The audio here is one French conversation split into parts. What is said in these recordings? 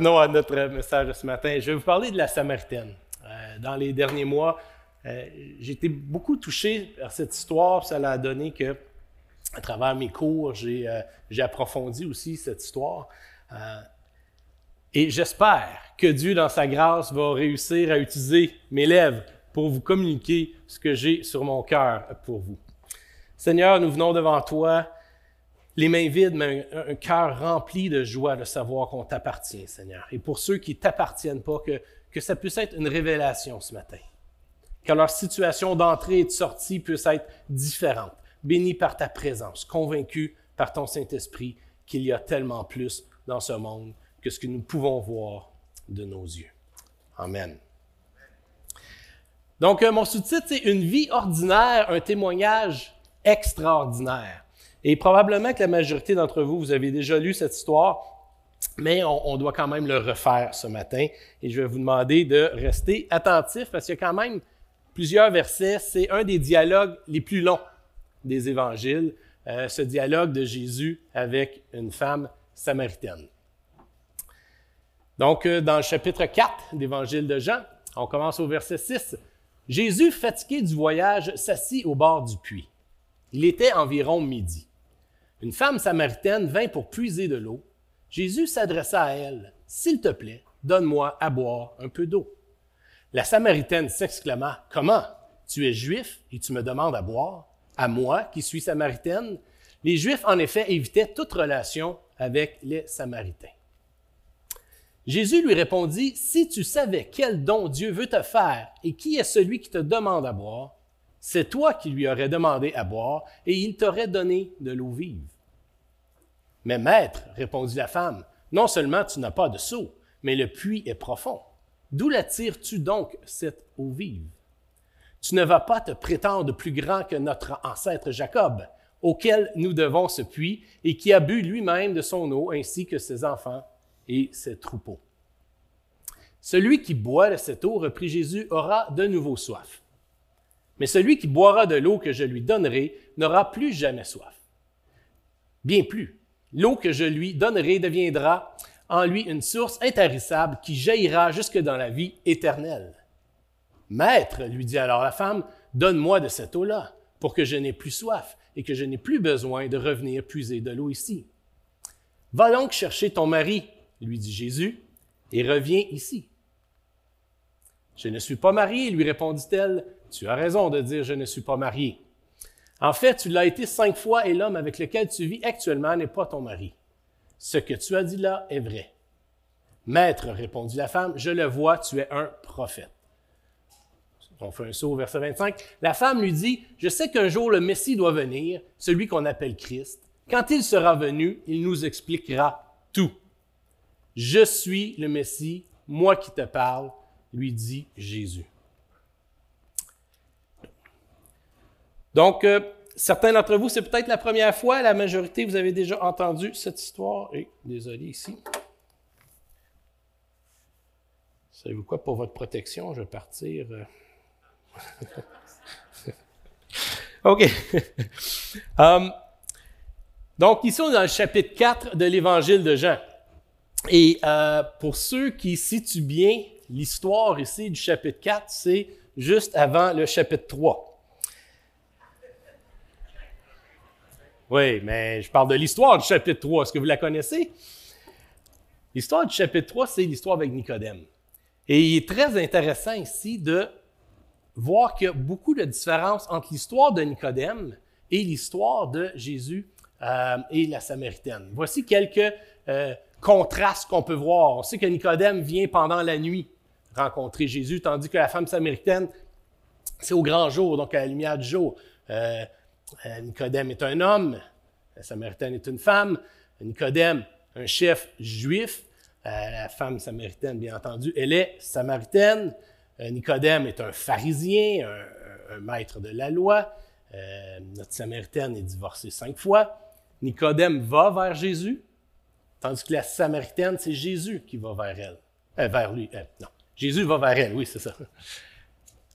revenons à notre message de ce matin. Je vais vous parler de la Samaritaine. Euh, dans les derniers mois, euh, j'ai été beaucoup touché par cette histoire. Ça a donné que, à travers mes cours, j'ai euh, approfondi aussi cette histoire. et j'espère que Dieu, dans sa grâce, va réussir à utiliser mes lèvres pour vous communiquer ce que j'ai sur mon cœur pour vous. Seigneur, nous venons devant toi les mains vides, mais un, cœur rempli de joie de savoir qu'on t'appartient, Seigneur. Et pour ceux qui ne t'appartiennent pas, que, que ça puisse être une révélation ce matin. Que leur situation d'entrée et de sortie puisse être différente. Béni par ta présence, convaincu par ton Saint-Esprit qu'il y a tellement plus dans ce monde que ce que nous pouvons voir de nos yeux. Amen. Donc, euh, mon sous-titre, c'est Une vie ordinaire, un témoignage extraordinaire. Et probablement que la majorité d'entre vous, vous avez déjà lu cette histoire, mais on, doit quand même le refaire ce matin. Et je vais vous demander de rester attentif parce qu'il y a quand même plusieurs versets. C'est un des dialogues les plus longs des évangiles, euh, ce dialogue de Jésus avec une femme samaritaine. Donc, euh, dans le chapitre 4 d'évangile de Jean, on commence au verset 6. Jésus, fatigué du voyage, s'assit au bord du puits. Il était environ midi. Une femme samaritaine vint pour puiser de l'eau. Jésus s'adressa à elle. S'il te plaît, donne-moi à boire un peu d'eau. La Samaritaine s'exclama, Comment? Tu es juif et tu me demandes à boire? À moi qui suis samaritaine? Les Juifs, en effet, évitaient toute relation avec les Samaritains. Jésus lui répondit, Si tu savais quel don Dieu veut te faire et qui est celui qui te demande à boire, c'est toi qui lui aurais demandé à boire, et il t'aurait donné de l'eau vive. Mais maître, répondit la femme, non seulement tu n'as pas de seau, mais le puits est profond. D'où la tires-tu donc cette eau vive? Tu ne vas pas te prétendre plus grand que notre ancêtre Jacob, auquel nous devons ce puits, et qui a bu lui-même de son eau, ainsi que ses enfants et ses troupeaux. Celui qui boit de cette eau, reprit Jésus, aura de nouveau soif. Mais celui qui boira de l'eau que je lui donnerai n'aura plus jamais soif. Bien plus, l'eau que je lui donnerai deviendra en lui une source intarissable qui jaillira jusque dans la vie éternelle. Maître, lui dit alors la femme, donne-moi de cette eau-là, pour que je n'ai plus soif et que je n'ai plus besoin de revenir puiser de l'eau ici. Va donc chercher ton mari, lui dit Jésus, et reviens ici. Je ne suis pas mariée, lui répondit-elle. Tu as raison de dire je ne suis pas mariée. En fait, tu l'as été cinq fois et l'homme avec lequel tu vis actuellement n'est pas ton mari. Ce que tu as dit là est vrai. Maître, répondit la femme, je le vois, tu es un prophète. On fait un saut au verset 25. La femme lui dit, je sais qu'un jour le Messie doit venir, celui qu'on appelle Christ. Quand il sera venu, il nous expliquera tout. Je suis le Messie, moi qui te parle, lui dit Jésus. Donc, euh, certains d'entre vous, c'est peut-être la première fois, la majorité, vous avez déjà entendu cette histoire. Et, désolé ici. Savez-vous quoi, pour votre protection, je vais partir. Euh. OK. Um, donc, ici, on est dans le chapitre 4 de l'Évangile de Jean. Et euh, pour ceux qui situent bien l'histoire ici du chapitre 4, c'est juste avant le chapitre 3. Oui, mais je parle de l'histoire du chapitre 3. Est-ce que vous la connaissez? L'histoire du chapitre 3, c'est l'histoire avec Nicodème. Et il est très intéressant ici de voir qu'il y a beaucoup de différences entre l'histoire de Nicodème et l'histoire de Jésus euh, et la Samaritaine. Voici quelques euh, contrastes qu'on peut voir. On sait que Nicodème vient pendant la nuit rencontrer Jésus, tandis que la femme samaritaine, c'est au grand jour, donc à la lumière du jour. Euh, Nicodème est un homme, la samaritaine est une femme. Nicodème, un chef juif. Euh, la femme samaritaine, bien entendu, elle est samaritaine. Nicodème est un pharisien, un, maître de la loi. notre samaritaine est divorcée cinq fois. Nicodème va vers Jésus, tandis que la samaritaine, c'est Jésus qui va vers elle. vers lui. non. Jésus va vers elle, oui, c'est ça.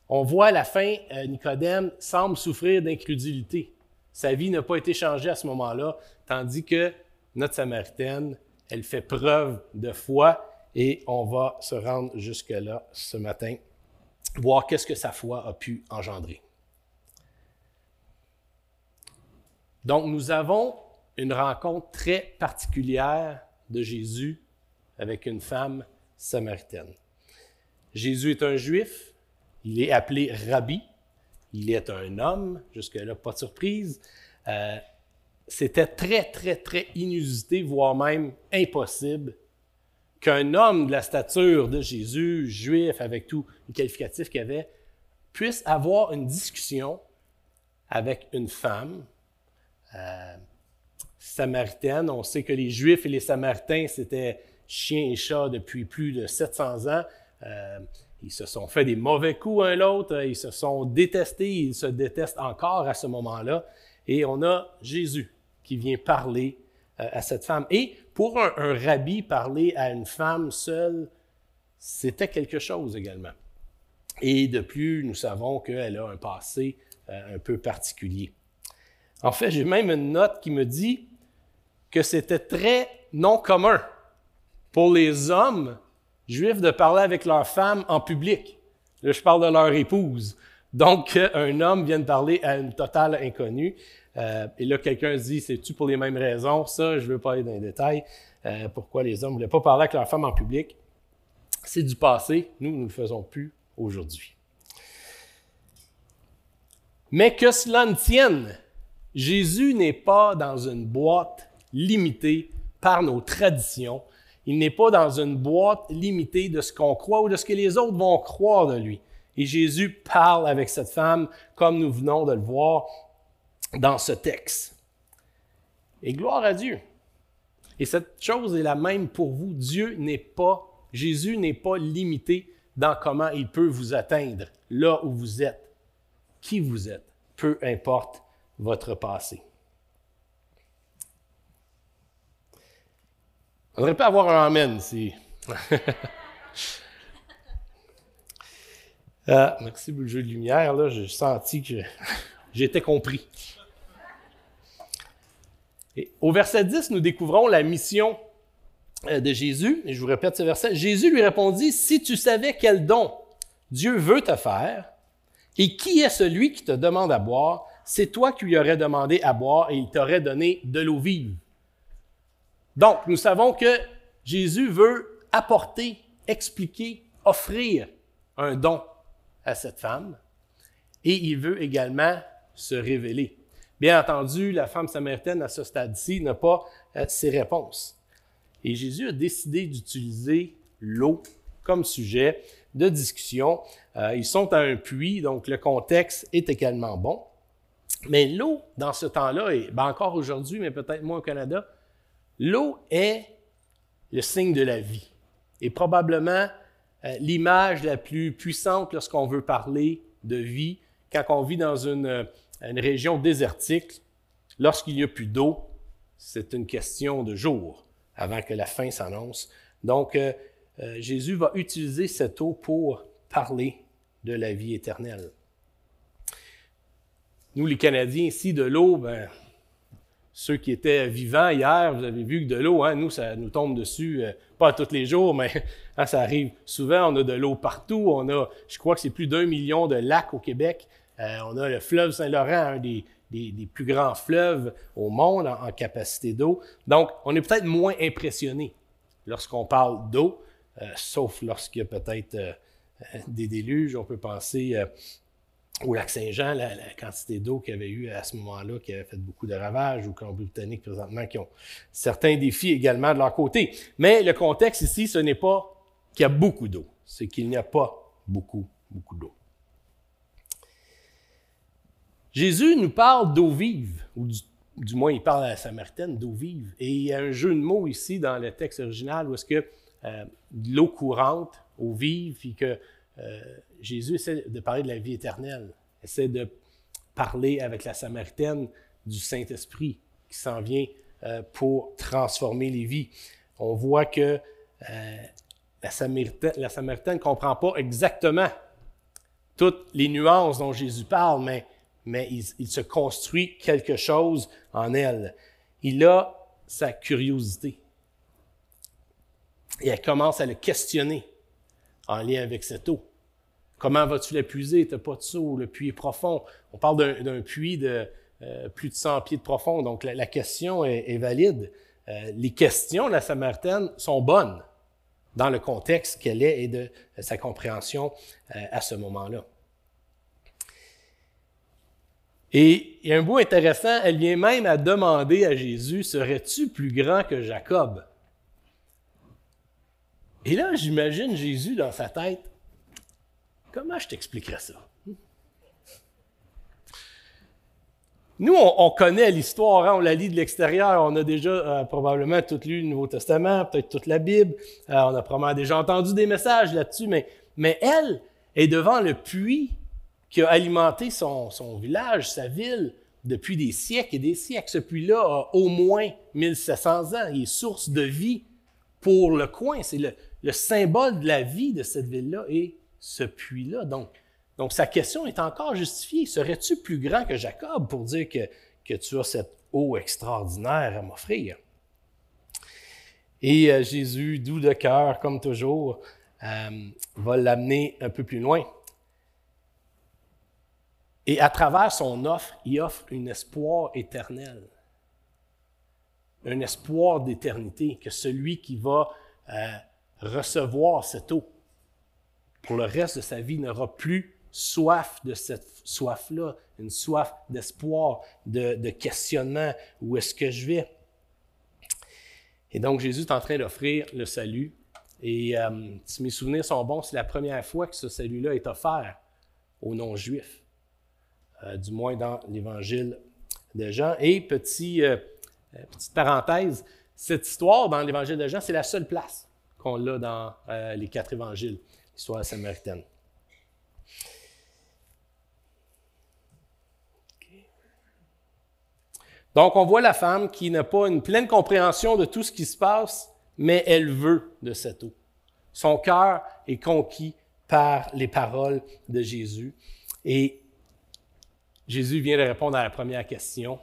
On voit à la fin, euh, Nicodème semble souffrir d'incrédulité. Sa vie n'a pas été changée à ce moment-là, tandis que notre Samaritaine, elle fait preuve de foi et on va se rendre jusque-là ce matin, voir qu'est-ce que sa foi a pu engendrer. Donc, nous avons une rencontre très particulière de Jésus avec une femme samaritaine. Jésus est un juif, il est appelé rabbi, il est un homme, jusque-là, pas de surprise. Euh, c'était très, très, très inusité, voire même impossible, qu'un homme de la stature de Jésus, juif, avec tout le qualificatif qu'il avait, puisse avoir une discussion avec une femme euh, samaritaine. On sait que les Juifs et les Samaritains, c'était chien et chat depuis plus de 700 ans. Euh, ils se sont fait des mauvais coups un l'autre, ils se sont détestés, ils se détestent encore à ce moment-là. Et on a Jésus qui vient parler euh, à cette femme. Et pour un, rabbi, parler à une femme seule, c'était quelque chose également. Et de plus, nous savons qu'elle a un passé euh, un peu particulier. En fait, j'ai même une note qui me dit que c'était très non commun pour les hommes juifs de parler avec leurs femmes en public. Là, je parle de leur épouse. Donc, un homme vient de parler à une totale inconnue. Euh, et là, quelqu'un dit, c'est-tu pour les mêmes raisons? Ça, je ne veux pas aller dans les détails. Euh, pourquoi les hommes ne voulaient pas parler avec leurs femmes en public? C'est du passé. Nous, nous ne le faisons plus aujourd'hui. Mais que cela ne tienne, Jésus n'est pas dans une boîte limitée par nos traditions, il n'est pas dans une boîte limitée de ce qu'on croit ou de ce que les autres vont croire de lui. Et Jésus parle avec cette femme comme nous venons de le voir dans ce texte. Et gloire à Dieu. Et cette chose est la même pour vous. Dieu n'est pas, Jésus n'est pas limité dans comment il peut vous atteindre là où vous êtes, qui vous êtes, peu importe votre passé. On n'aurait pas avoir un Amen ici. Ah, merci pour le jeu de lumière. Là, j'ai senti que j'étais compris. Au verset 10, nous découvrons la mission euh, de Jésus. Et je vous répète ce verset. Jésus lui répondit, Si tu savais quel don Dieu veut te faire, et qui est celui qui te demande à boire, c'est toi qui lui aurais demandé à boire et il t'aurait donné de l'eau vive. Donc, nous savons que Jésus veut apporter, expliquer, offrir un don à cette femme et il veut également se révéler. Bien entendu, la femme samaritaine à ce stade-ci n'a pas euh, ses réponses. Et Jésus a décidé d'utiliser l'eau comme sujet de discussion. Euh, ils sont à un puits, donc le contexte est également bon. Mais l'eau, dans ce temps-là, et ben encore aujourd'hui, mais peut-être moins au Canada, L'eau est le signe de la vie et probablement euh, l'image la plus puissante lorsqu'on veut parler de vie. Quand on vit dans une, euh, région désertique, lorsqu'il n'y a plus d'eau, c'est une question de jours avant que la fin s'annonce. Donc, euh, Jésus va utiliser cette eau pour parler de la vie éternelle. Nous, les Canadiens, ici, de l'eau, ben, ceux qui étaient vivants hier, vous avez vu que de l'eau, hein, nous, ça nous tombe dessus, euh, pas tous les jours, mais hein, ça arrive souvent. On a de l'eau partout. On a, je crois que c'est plus d'un million de lacs au Québec. Euh, on a le fleuve Saint-Laurent, un des, plus grands fleuves au monde en, capacité d'eau. Donc, on est peut-être moins impressionné lorsqu'on parle d'eau, euh, sauf lorsqu'il y a peut-être des déluges. On peut penser au lac Saint-Jean, la, quantité d'eau qu'il y avait eu à ce moment-là, qui avait fait beaucoup de ravages, ou Colombie-Britannique présentement, qui ont certains défis également de leur côté. Mais le contexte ici, ce n'est pas qu'il y a beaucoup d'eau, c'est qu'il n'y a pas beaucoup, beaucoup d'eau. Jésus nous parle d'eau vive, ou du, moins il parle à la Samaritaine d'eau vive. Et il y a un jeu de mots ici dans le texte original où est-ce que euh, l'eau courante, eau vive, puis que euh, Jésus essaie de parler de la vie éternelle, essaie de parler avec la Samaritaine du Saint-Esprit qui s'en vient euh, pour transformer les vies. On voit que euh, la, Samaritaine, ne comprend pas exactement toutes les nuances dont Jésus parle, mais, mais il, il, se construit quelque chose en elle. Il a sa curiosité. Et elle commence à le questionner en lien avec cette eau. Comment vas-tu l'épuiser? Tu n'as pas de le puits est profond. On parle d'un puits de euh, plus de 100 pieds de profond, donc la, question est, valide. Euh, les questions de la Samaritaine sont bonnes dans le contexte qu'elle est et de sa compréhension euh, à ce moment-là. Et il y a un bout intéressant, elle vient même à demander à Jésus, serais-tu plus grand que Jacob? Et là, j'imagine Jésus dans sa tête, comment je t'expliquerais ça? Nous, on, connaît l'histoire, hein, on la lit de l'extérieur, on a déjà euh, probablement tout lu le Nouveau Testament, peut-être toute la Bible, euh, on a probablement déjà entendu des messages là-dessus, mais, mais elle est devant le puits qui a alimenté son, village, sa ville, depuis des siècles et des siècles. Ce puits-là a au moins 1700 ans, il est source de vie pour le coin, c'est le, le symbole de la vie de cette ville-là et ce puits-là. Donc, donc, sa question est encore justifiée. Serais-tu plus grand que Jacob pour dire que, que tu as cette eau extraordinaire à m'offrir? Et euh, Jésus, doux de cœur, comme toujours, euh, va l'amener un peu plus loin. Et à travers son offre, il offre un espoir éternel, un espoir d'éternité, que celui qui va euh, recevoir cette eau pour le reste de sa vie n'aura plus soif de cette soif-là, une soif d'espoir, de, questionnement, où est-ce que je vais? Et donc Jésus est en train d'offrir le salut. Et euh, si mes souvenirs sont bons, c'est la première fois que ce salut-là est offert aux non-juifs, euh, du moins dans l'Évangile de Jean. Et euh, petite parenthèse, cette histoire dans l'Évangile de Jean, c'est la seule place qu'on l'a dans les quatre évangiles, l'histoire samaritaine. Donc, on voit la femme qui n'a pas une pleine compréhension de tout ce qui se passe, mais elle veut de cette eau. Son cœur est conquis par les paroles de Jésus. Et Jésus vient de répondre à la première question.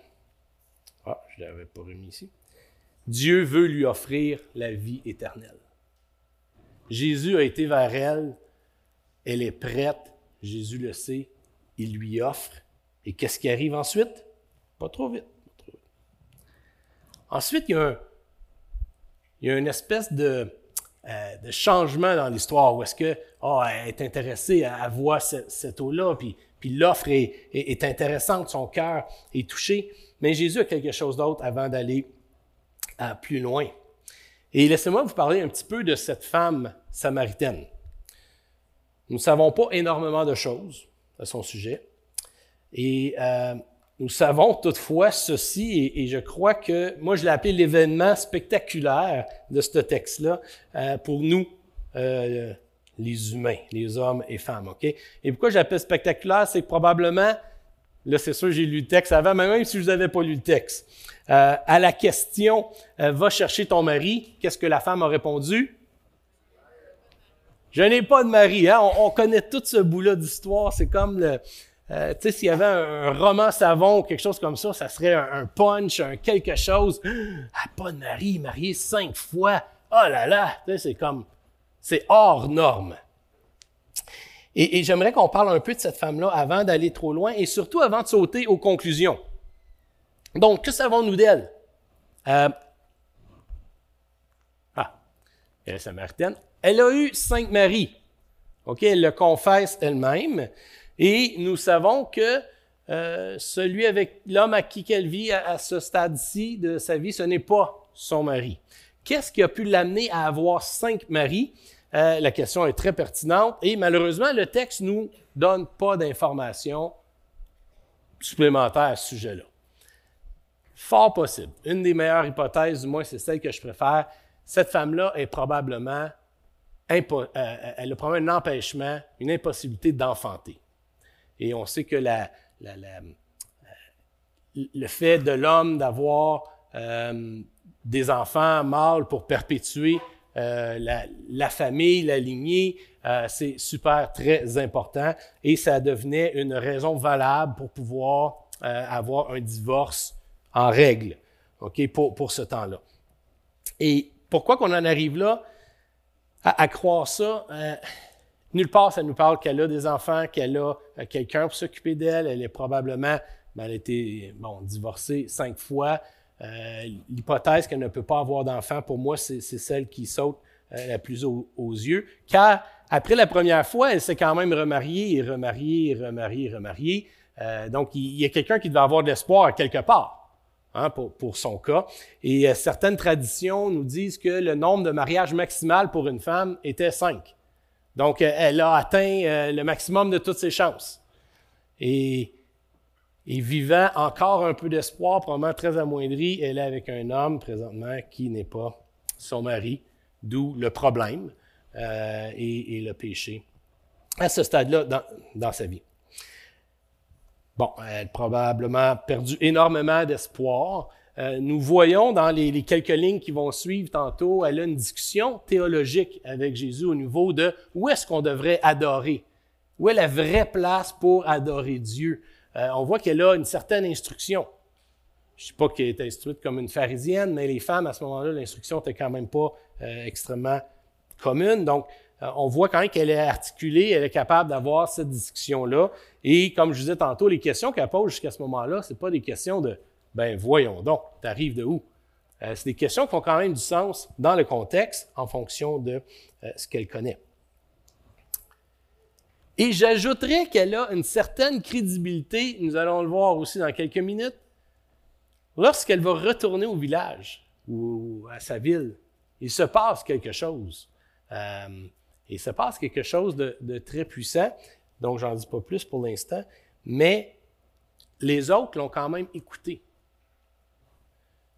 Ah, je ne l'avais pas remis ici. Dieu veut lui offrir la vie éternelle. Jésus a été vers elle, elle est prête, Jésus le sait, il lui offre. Et qu'est-ce qui arrive ensuite? Pas trop vite. Ensuite, il y a, une espèce de, euh, de changement dans l'histoire où est-ce que oh, elle est intéressée à, voir cette, eau-là, puis, l'offre est, est, intéressante, son cœur est touché. Mais Jésus a quelque chose d'autre avant d'aller euh, plus loin. Et laissez-moi vous parler un petit peu de cette femme samaritaine. Nous ne savons pas énormément de choses à son sujet. Et euh, nous savons toutefois ceci, et, je crois que moi je l'ai appelé l'événement spectaculaire de ce texte-là euh, pour nous, euh, les humains, les hommes et femmes. ok? Et pourquoi j'appelle spectaculaire, c'est que probablement, là c'est sûr j'ai lu le texte avant, mais même si je n'avais pas lu le texte, euh, à la question Va chercher ton mari, qu'est-ce que la femme a répondu? Je n'ai pas de mari. Hein? On, on connaît tout ce bout-là d'histoire. C'est comme le, euh, tu sais, s'il y avait un, roman savon ou quelque chose comme ça, ça serait un, punch, un quelque chose. Ah, pas de mari, marié cinq fois. Oh là là! C'est comme, c'est hors norme. Et, j'aimerais qu'on parle un peu de cette femme-là avant d'aller trop loin et surtout avant de sauter aux conclusions. Donc, que savons-nous d'elle? Euh, ah, elle est samaritaine. Elle a eu cinq maris. OK, elle le confesse elle-même. Et nous savons que euh, celui avec l'homme à qui elle vit à, ce stade-ci de sa vie, ce n'est pas son mari. Qu'est-ce qui a pu l'amener à avoir cinq maris? Euh, la question est très pertinente et malheureusement, le texte ne nous donne pas d'informations supplémentaires à ce sujet-là. Fort possible. Une des meilleures hypothèses, du moins, c'est celle que je préfère. Cette femme-là est probablement, euh, elle a probablement un empêchement, une impossibilité d'enfanter. Et on sait que la, le fait de l'homme d'avoir euh, des enfants mâles pour perpétuer euh, la, famille, la lignée, euh, c'est super très important et ça devenait une raison valable pour pouvoir avoir un divorce en règle, ok, pour, pour ce temps-là. Et pourquoi qu'on en arrive là? à, croire ça. Euh, nulle part, ça nous parle qu'elle a des enfants, qu'elle a euh, quelqu'un pour s'occuper d'elle. Elle est probablement, ben, elle a été bon, divorcée cinq fois. Euh, l'hypothèse qu'elle ne peut pas avoir d'enfant, pour moi, c'est celle qui saute la plus aux, yeux. Car après la première fois, elle s'est quand même remariée et remariée et remariée et remariée. donc, il, y a quelqu'un qui devait avoir de l'espoir quelque part. Hein, pour, son cas. Et euh, certaines traditions nous disent que le nombre de mariages maximal pour une femme était cinq. Donc, euh, elle a atteint euh, le maximum de toutes ses chances. Et, vivant encore un peu d'espoir, probablement très amoindri, elle est avec un homme présentement qui n'est pas son mari, d'où le problème et, le péché à ce stade-là dans sa vie. Bon, elle a probablement perdu énormément d'espoir. Euh, nous voyons dans les, quelques lignes qui vont suivre tantôt, elle a une discussion théologique avec Jésus au niveau de où est-ce qu'on devrait adorer, où est la vraie place pour adorer Dieu? Euh, on voit qu'elle a une certaine instruction. Je ne sais pas qu'elle est instruite comme une pharisienne, mais les femmes, à ce moment-là, l'instruction n'était quand même pas euh, extrêmement commune. Donc, euh, on voit quand même qu'elle est articulée, elle est capable d'avoir cette discussion-là. Et comme je disais tantôt, les questions qu'elle pose jusqu'à ce moment-là, ce pas des questions de ben voyons donc, tu arrives de où? Euh, c'est des questions qui ont quand même du sens dans le contexte en fonction de euh, ce qu'elle connaît. Et j'ajouterais qu'elle a une certaine crédibilité, nous allons le voir aussi dans quelques minutes, lorsqu'elle va retourner au village ou à sa ville. Il se passe quelque chose. Et il se passe quelque chose de, très puissant, donc j'en dis pas plus pour l'instant, mais les autres l'ont quand même écouté.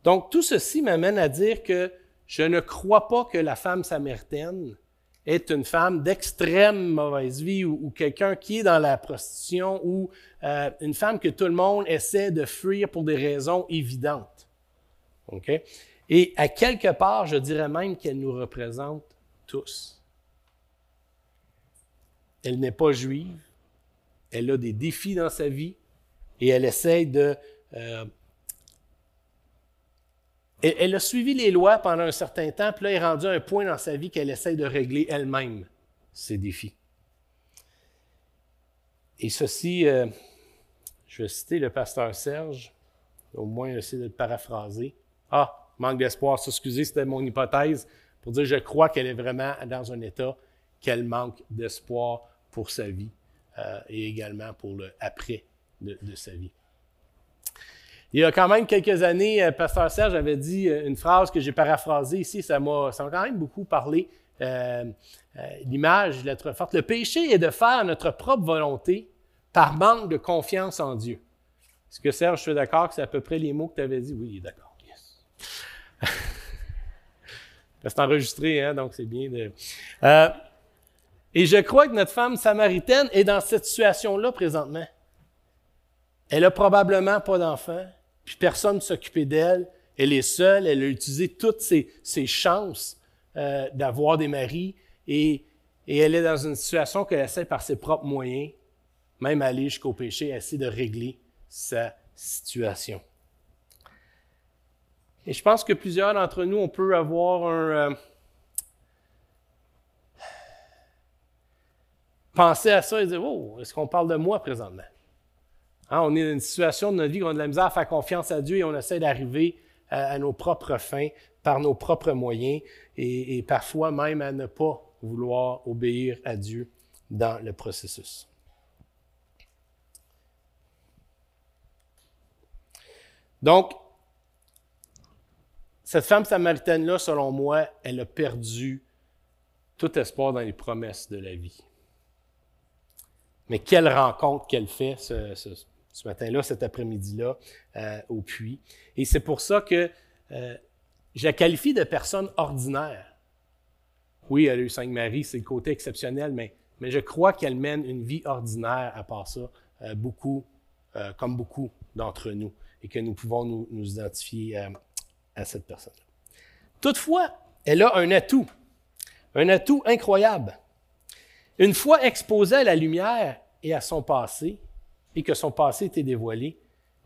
Donc tout ceci m'amène à dire que je ne crois pas que la femme samaritaine est une femme d'extrême mauvaise vie ou, quelqu'un qui est dans la prostitution ou euh, une femme que tout le monde essaie de fuir pour des raisons évidentes. OK? Et à quelque part, je dirais même qu'elle nous représente tous. Elle n'est pas juive. Elle a des défis dans sa vie et elle essaie de... Euh, elle, a suivi les lois pendant un certain temps, puis là, elle est rendue un point dans sa vie qu'elle essaie de régler elle-même ses défis. Et ceci, euh, je vais citer le pasteur Serge, au moins essayer de le paraphraser. Ah, manque d'espoir, excusez, c'était mon hypothèse, pour dire je crois qu'elle est vraiment dans un état qu'elle manque d'espoir pour sa vie euh, et également pour le après de, sa vie. Il y a quand même quelques années, euh, Pasteur Serge avait dit euh, une phrase que j'ai paraphrasée ici, ça m'a quand même beaucoup parlé. L'image, l'être forte. Le péché est de faire notre propre volonté par manque de confiance en Dieu. Est-ce que Serge, je suis d'accord que c'est à peu près les mots que tu avais dit? Oui, d'accord. Yes. c'est enregistré, hein, donc c'est bien de. Et je crois que notre femme samaritaine est dans cette situation-là présentement. Elle a probablement pas d'enfant, puis personne ne s'occupait d'elle. Elle est seule, elle a utilisé toutes ses, chances euh, d'avoir des maris et, elle est dans une situation qu'elle essaie par ses propres moyens, même aller jusqu'au péché, essayer de régler sa situation. Et je pense que plusieurs d'entre nous, on peut avoir un, euh, penser à ça et dire Oh, est-ce qu'on parle de moi présentement? Hein, On est dans une situation de notre vie où on a de la misère à faire confiance à Dieu et on essaie d'arriver à, nos propres fins par nos propres moyens et, parfois même à ne pas vouloir obéir à Dieu dans le processus. Donc, cette femme samaritaine-là, selon moi, elle a perdu tout espoir dans les promesses de la vie. Mais quelle rencontre qu'elle fait ce, matin-là, cet après-midi-là, euh, au puits. Et c'est pour ça que euh, je la qualifie de personne ordinaire. Oui, elle a eu cinq maris, c'est le côté exceptionnel, mais, je crois qu'elle mène une vie ordinaire à part ça, euh, beaucoup, comme beaucoup d'entre nous, et que nous pouvons nous, nous identifier à cette personne. Toutefois, elle a un atout, un atout incroyable. Une fois exposée à la lumière et à son passé, et que son passé était dévoilé,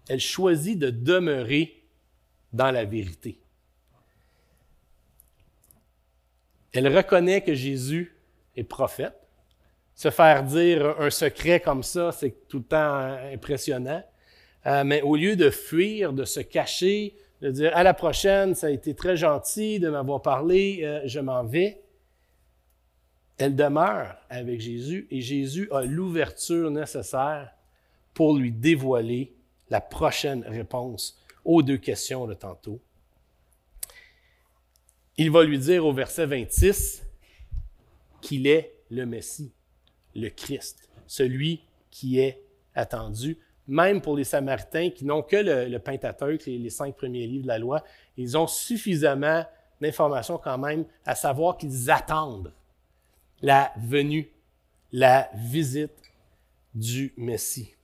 elle choisit de demeurer dans la vérité. Elle reconnaît que Jésus est prophète. Se faire dire un secret comme ça, c'est tout le temps impressionnant. Euh, mais au lieu de fuir, de se cacher, de dire à la prochaine, ça a été très gentil de m'avoir parlé, euh, je m'en vais, elle demeure avec Jésus et Jésus a l'ouverture nécessaire pour lui dévoiler la prochaine réponse aux deux questions de tantôt. Il va lui dire au verset 26 qu'il est le Messie, le Christ, celui qui est attendu. Même pour les Samaritains qui n'ont que le, Pentateuque, les, les cinq premiers livres de la loi, ils ont suffisamment d'informations quand même à savoir qu'ils attendent la venue, la visite du Messie.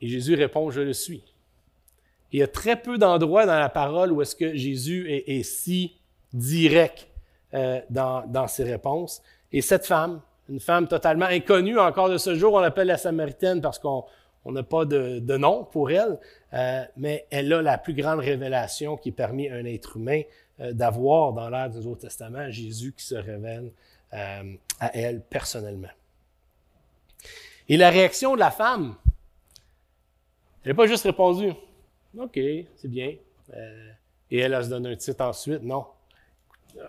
Et Jésus répond, je le suis. Il y a très peu d'endroits dans la parole où est-ce que Jésus est, si direct euh, dans, ses réponses. Et cette femme, une femme totalement inconnue encore de ce jour, on l'appelle la Samaritaine parce qu'on n'a pas de, nom pour elle, euh, mais elle a la plus grande révélation qui permet à un être humain d'avoir dans l'ère du Nouveau Testament Jésus qui se révèle à elle personnellement. Et la réaction de la femme, elle n'a pas juste répondu OK, c'est bien. Euh, et elle, a se donne un titre ensuite. Non.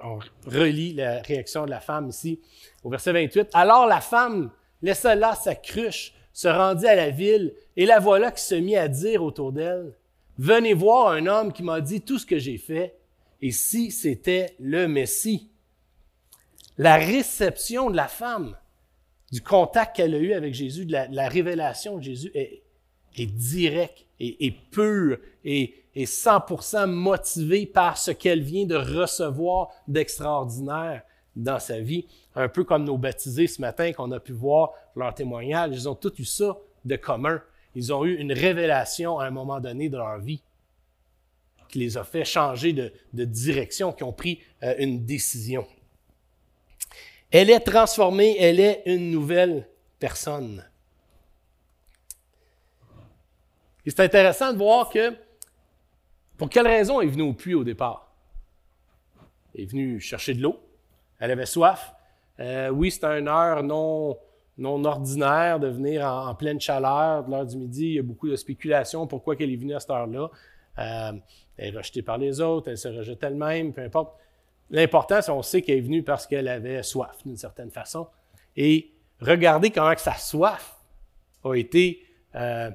On relit la réaction de la femme ici au verset 28. Alors la femme laissa là sa cruche, se rendit à la ville, et la voilà qui se mit à dire autour d'elle Venez voir un homme qui m'a dit tout ce que j'ai fait, et si c'était le Messie? La réception de la femme, du contact qu'elle a eu avec Jésus, de la, révélation de Jésus est, est directe et, pure et, 100% motivée par ce qu'elle vient de recevoir d'extraordinaire dans sa vie. Un peu comme nos baptisés ce matin qu'on a pu voir leur témoignage. Ils ont tous eu ça de commun. Ils ont eu une révélation à un moment donné de leur vie qui les a fait changer de, direction, qui ont pris euh, une décision. Elle est transformée, elle est une nouvelle personne. Et c'est intéressant de voir que pour quelle raison elle est venue au puits au départ? Elle est venue chercher de l'eau. Elle avait soif. Euh, oui, c'était une heure non, non ordinaire de venir en, pleine chaleur, de l'heure du midi. Il y a beaucoup de spéculations pourquoi elle est venue à cette heure-là. Euh, elle est rejetée par les autres, elle se rejette elle-même, peu importe. L'important, c'est qu'on sait qu'elle est venue parce qu'elle avait soif, d'une certaine façon. Et regardez comment que sa soif a été euh,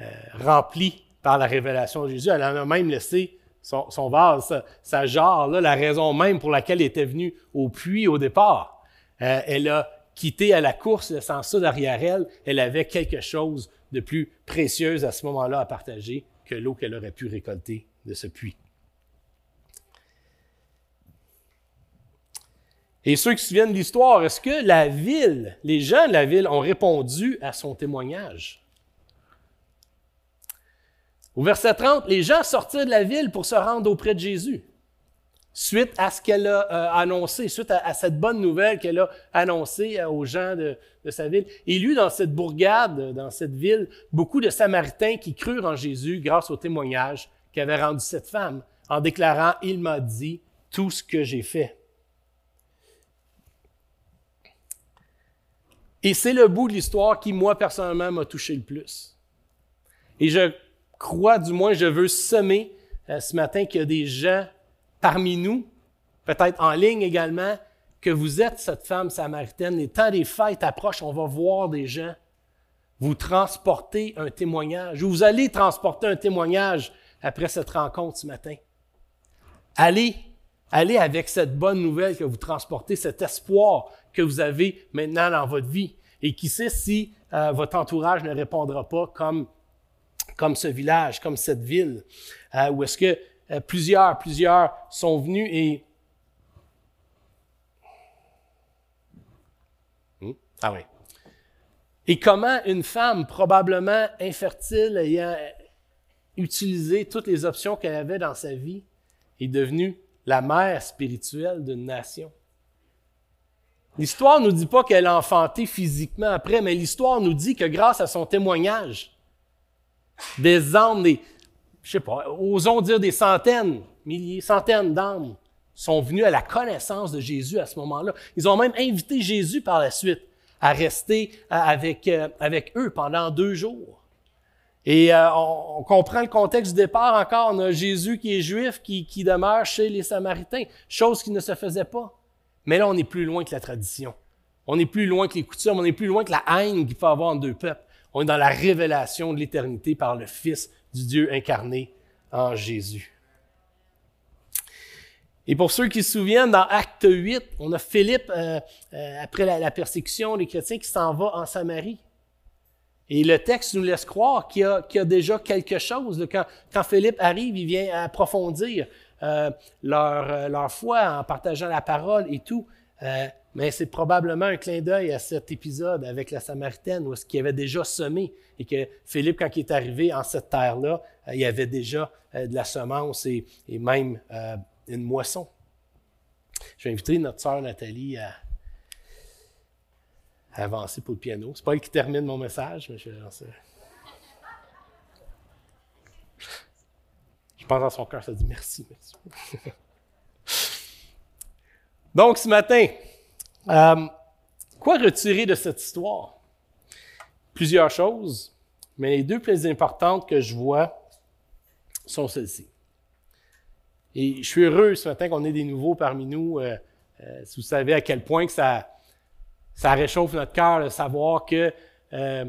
euh, remplie par la révélation de Jésus. Elle en a même laissé son, vase, sa, jarre, la raison même pour laquelle elle était venue au puits au départ. Elle a quitté à la course, laissant ça derrière elle. Elle avait quelque chose de plus précieux à ce moment-là à partager que l'eau qu'elle aurait pu récolter de ce puits. Et ceux qui se souviennent de l'histoire, est-ce que la ville, les gens de la ville ont répondu à son témoignage? Au verset 30, les gens sortirent de la ville pour se rendre auprès de Jésus. Suite à ce qu'elle a euh, annoncé, suite à, cette bonne nouvelle qu'elle a annoncée euh, aux gens de, sa ville. Et lui, dans cette bourgade, dans cette ville, beaucoup de Samaritains qui crurent en Jésus grâce au témoignage qu'avait rendu cette femme en déclarant, Il m'a dit tout ce que j'ai fait. Et c'est le bout de l'histoire qui, moi, personnellement, m'a touché le plus. Et je crois, du moins, je veux semer euh, ce matin qu'il y a des gens parmi nous, peut-être en ligne également, que vous êtes cette femme samaritaine. Les temps des fêtes approchent, on va voir des gens vous transporter un témoignage, ou vous allez transporter un témoignage après cette rencontre ce matin. Allez, allez avec cette bonne nouvelle que vous transportez, cet espoir que vous avez maintenant dans votre vie. Et qui sait si euh, votre entourage ne répondra pas comme comme ce village, comme cette ville, euh, où est-ce que euh, plusieurs, plusieurs sont venus et... Hmm? Ah oui. Et comment une femme, probablement infertile, ayant utilisé toutes les options qu'elle avait dans sa vie, est devenue la mère spirituelle d'une nation? L'histoire ne nous dit pas qu'elle a enfanté physiquement après, mais l'histoire nous dit que grâce à son témoignage, des âmes, des, je sais pas, osons dire des centaines, milliers, centaines d'âmes sont venus à la connaissance de Jésus à ce moment-là. Ils ont même invité Jésus par la suite à rester avec, avec eux pendant deux jours. Et euh, on, comprend le contexte du départ encore. On a Jésus qui est juif, qui, qui demeure chez les Samaritains, chose qui ne se faisait pas. Mais là, on est plus loin que la tradition. On est plus loin que les coutumes, on est plus loin que la haine qu'il peut avoir en deux peuples. On est dans la révélation de l'éternité par le Fils du Dieu incarné en Jésus. Et pour ceux qui se souviennent, dans Acte 8, on a Philippe, euh, euh, après la, persécution des chrétiens, qui s'en va en Samarie. Et le texte nous laisse croire qu'il y, a, déjà quelque chose. Quand, Philippe arrive, il vient approfondir euh, leur, foi en partageant la parole et tout. Mais c'est probablement un clin d'œil à cet épisode avec la Samaritaine où ce qu'il avait déjà semé et que Philippe, quand il est arrivé en cette terre-là, il y avait déjà de la semence et, même une moisson. Je vais inviter notre sœur Nathalie à, avancer pour le piano. C'est pas elle qui termine mon message, mais je Je pense dans son cœur, ça dit merci, merci. Donc, ce matin, euh, quoi retirer de cette histoire? Plusieurs choses, mais les deux plus importantes que je vois sont celles-ci. Et je suis heureux ce matin qu'on ait des nouveaux parmi nous. Euh, euh, si vous savez à quel point que ça, ça réchauffe notre cœur de savoir que euh,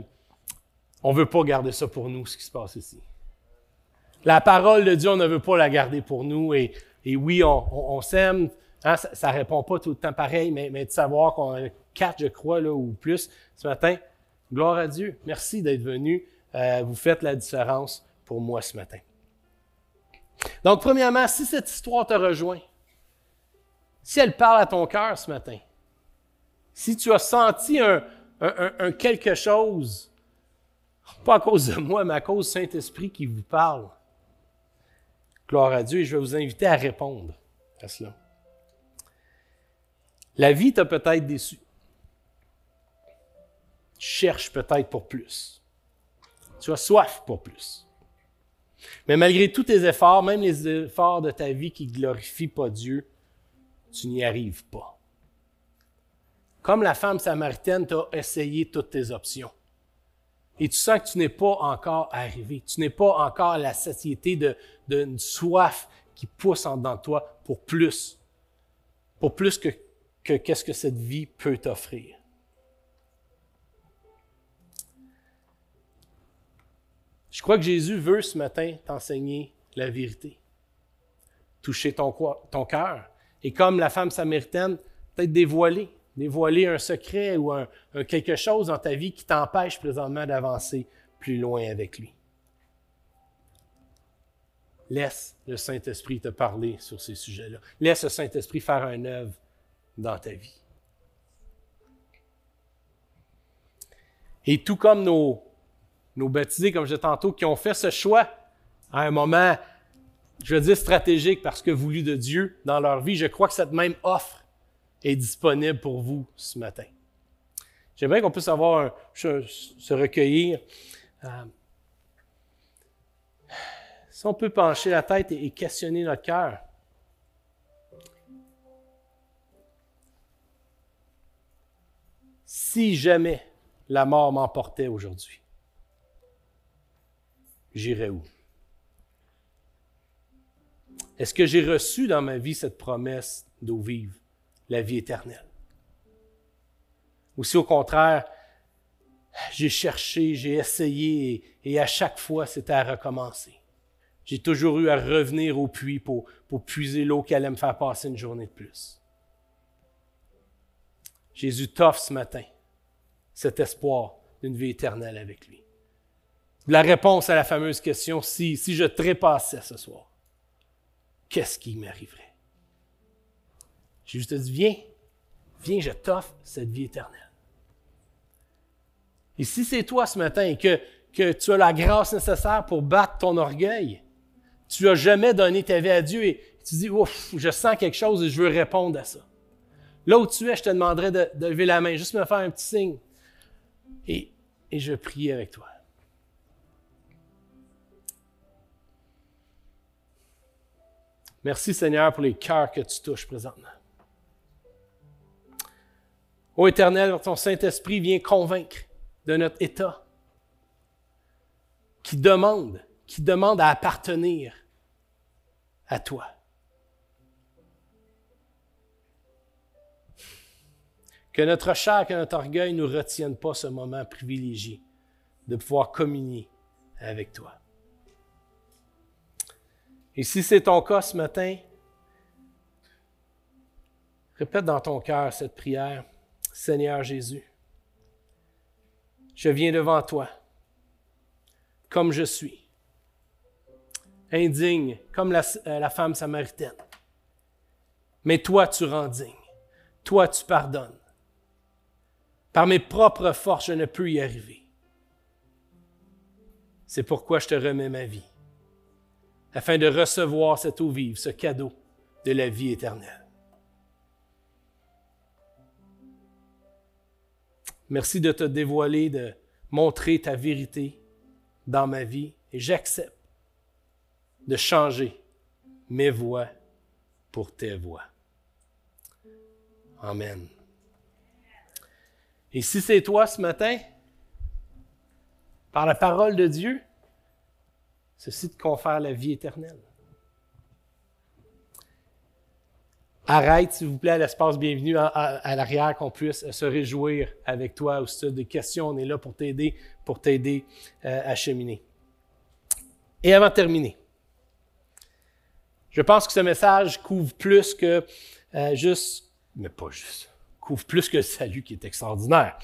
on ne veut pas garder ça pour nous, ce qui se passe ici. La parole de Dieu, on ne veut pas la garder pour nous. Et, oui, on, s'aime. Hein, ça ne répond pas tout le temps pareil, mais, de savoir qu'on a quatre, je crois, là, ou plus ce matin. Gloire à Dieu. Merci d'être venu. Euh, vous faites la différence pour moi ce matin. Donc, premièrement, si cette histoire te rejoint, si elle parle à ton cœur ce matin, si tu as senti un, quelque chose, pas à cause de moi, mais à cause du Saint-Esprit qui vous parle, gloire à Dieu, et je vais vous inviter à répondre à cela. La vie t'a peut-être déçu. Tu cherches peut-être pour plus. Tu as soif pour plus. Mais malgré tous tes efforts, même les efforts de ta vie qui ne glorifient pas Dieu, tu n'y arrives pas. Comme la femme samaritaine, tu as essayé toutes tes options. Et tu sens que tu n'es pas encore arrivé. Tu n'es pas encore la satiété d'une soif qui pousse en dedans de toi pour plus. Pour plus que, que qu'est-ce que cette vie peut t'offrir. Je crois que Jésus veut ce matin t'enseigner la vérité. Toucher ton, cœur. Et comme la femme samaritaine, peut-être dévoiler dévoiler un secret ou quelque chose dans ta vie qui t'empêche présentement d'avancer plus loin avec lui. Laisse le Saint-Esprit te parler sur ces sujets-là. Laisse le Saint-Esprit faire un œuvre dans ta vie. Et tout comme nos, nos baptisés, comme je disais tantôt, qui ont fait ce choix à un moment, je veux dire stratégique parce que voulu de Dieu dans leur vie, je crois que cette même offre est disponible pour vous ce matin. J'aimerais qu'on puisse avoir se recueillir. Euh, si on peut pencher la tête et, questionner notre cœur. Si jamais la mort m'emportait aujourd'hui, j'irais où? Est-ce que j'ai reçu dans ma vie cette promesse d'eau vive? la vie éternelle? Ou si au contraire, j'ai cherché, j'ai essayé et, à chaque fois c'était à recommencer. J'ai toujours eu à revenir au puits pour, pour puiser l'eau qui allait me faire passer une journée de plus. Jésus t'offre ce matin cet espoir d'une vie éternelle avec lui. La réponse à la fameuse question, si, si je trépassais ce soir, qu'est-ce qui m'arriverait? Jésus te dit, viens, viens, je t'offre cette vie éternelle. Et si c'est toi ce matin et que, que tu as la grâce nécessaire pour battre ton orgueil, tu n'as jamais donné ta vie à Dieu et tu dis, ouf, je sens quelque chose et je veux répondre à ça. Là où tu es, je te demanderai de, lever la main, juste me faire un petit signe. Et, et je prie avec toi. Merci Seigneur pour les cœurs que tu touches présentement. Ô Éternel, ton Saint-Esprit vient convaincre de notre état, qui demande, qui demande à appartenir à toi. Que notre chair, que notre orgueil ne nous retiennent pas ce moment privilégié de pouvoir communier avec toi. Et si c'est ton cas ce matin, répète dans ton cœur cette prière. Seigneur Jésus, je viens devant toi comme je suis, indigne comme la, euh, la, femme samaritaine. Mais toi, tu rends digne. Toi, tu pardonnes. Par mes propres forces, je ne peux y arriver. C'est pourquoi je te remets ma vie, afin de recevoir cette eau vive, ce cadeau de la vie éternelle. Merci de te dévoiler, de montrer ta vérité dans ma vie et j'accepte de changer mes voix pour tes voix. Amen. Et si c'est toi ce matin, par la parole de Dieu, ceci te confère la vie éternelle. Arrête, s'il vous plaît, à l'espace bienvenue à, l'arrière, qu'on puisse se réjouir avec toi. Ou si des questions, on est là pour t'aider, pour t'aider euh, à cheminer. Et avant de terminer, je pense que ce message couvre plus que euh, juste, mais pas juste, couvre plus que le salut qui est extraordinaire.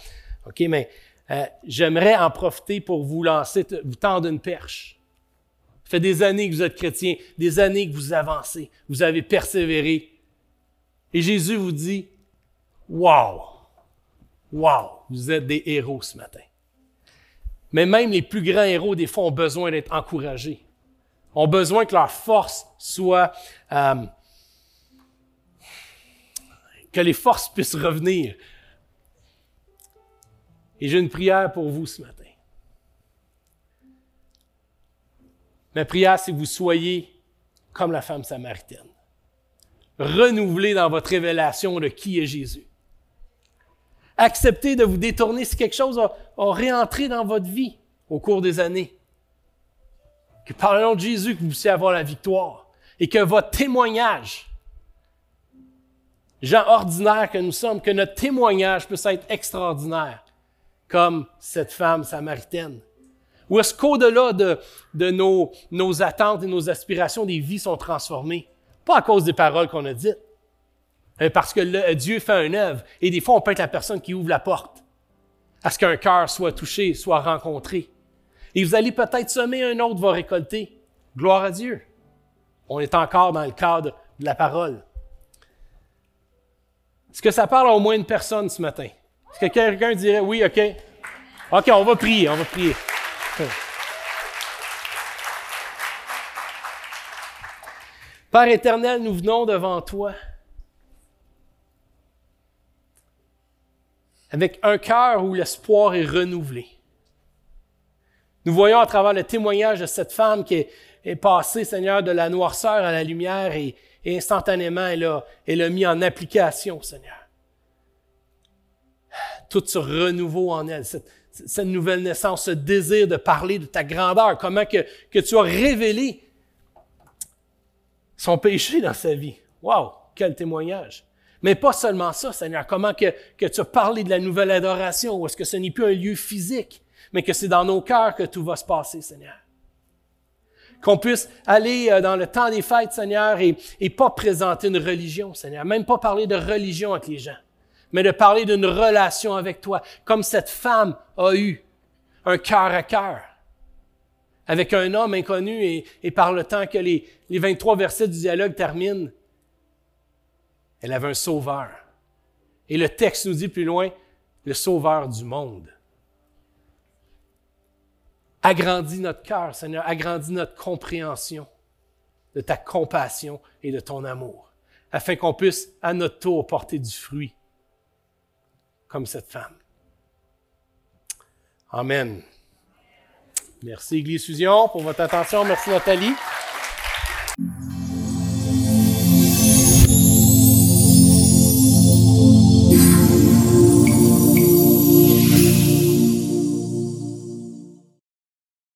OK, mais euh, j'aimerais en profiter pour vous lancer, vous tendre une perche. Ça fait des années que vous êtes chrétien, des années que vous avancez, vous avez persévéré, et Jésus vous dit, Wow! Wow! Vous êtes des héros ce matin. Mais même les plus grands héros, des fois, ont besoin d'être encouragés. Ont besoin que leur force soit... Euh, que les forces puissent revenir. Et j'ai une prière pour vous ce matin. Ma prière, c'est que vous soyez comme la femme samaritaine renouvelé dans votre révélation de qui est Jésus. Acceptez de vous détourner si quelque chose a, réentré dans votre vie au cours des années. Que par le nom de Jésus, que vous puissiez avoir la victoire et que votre témoignage, gens ordinaires que nous sommes, que notre témoignage puisse être extraordinaire, comme cette femme samaritaine. Ou est-ce qu'au-delà de, de nos, nos attentes et nos aspirations, des vies sont transformées? Pas à cause des paroles qu'on a dites, mais parce que Dieu fait un œuvre. Et des fois, on peut être la personne qui ouvre la porte à ce qu'un cœur soit touché, soit rencontré. Et vous allez peut-être semer, un autre va récolter. Gloire à Dieu. On est encore dans le cadre de la parole. Est-ce que ça parle à au moins une personne ce matin? Est-ce que quelqu'un dirait oui, OK? OK, on va prier, on va prier. Père éternel, nous venons devant toi avec un cœur où l'espoir est renouvelé. Nous voyons à travers le témoignage de cette femme qui est, passée, Seigneur, de la noirceur à la lumière et, instantanément, elle a, elle mis en application, Seigneur. Tout ce renouveau en elle, nouvelle naissance, ce désir de parler de ta grandeur, comment que, que tu as révélé son péché dans sa vie. Wow, quel témoignage. Mais pas seulement ça, Seigneur, comment que, que tu as parlé de la nouvelle adoration, ou est-ce que ce n'est plus un lieu physique, mais que c'est dans nos cœurs que tout va se passer, Seigneur. Qu'on puisse aller euh, dans le temps des fêtes, Seigneur, et, et pas présenter une religion, Seigneur, même pas parler de religion avec les gens, mais de parler d'une relation avec toi, comme cette femme a eu un cœur à cœur avec un homme inconnu et, par le temps que les, les 23 versets du dialogue terminent, elle avait un sauveur. Et le texte nous dit plus loin, le sauveur du monde. Agrandis notre cœur, Seigneur, agrandis notre compréhension de ta compassion et de ton amour, afin qu'on puisse à notre tour porter du fruit, comme cette femme. Amen. Merci Église Fusion pour votre attention. Merci Nathalie.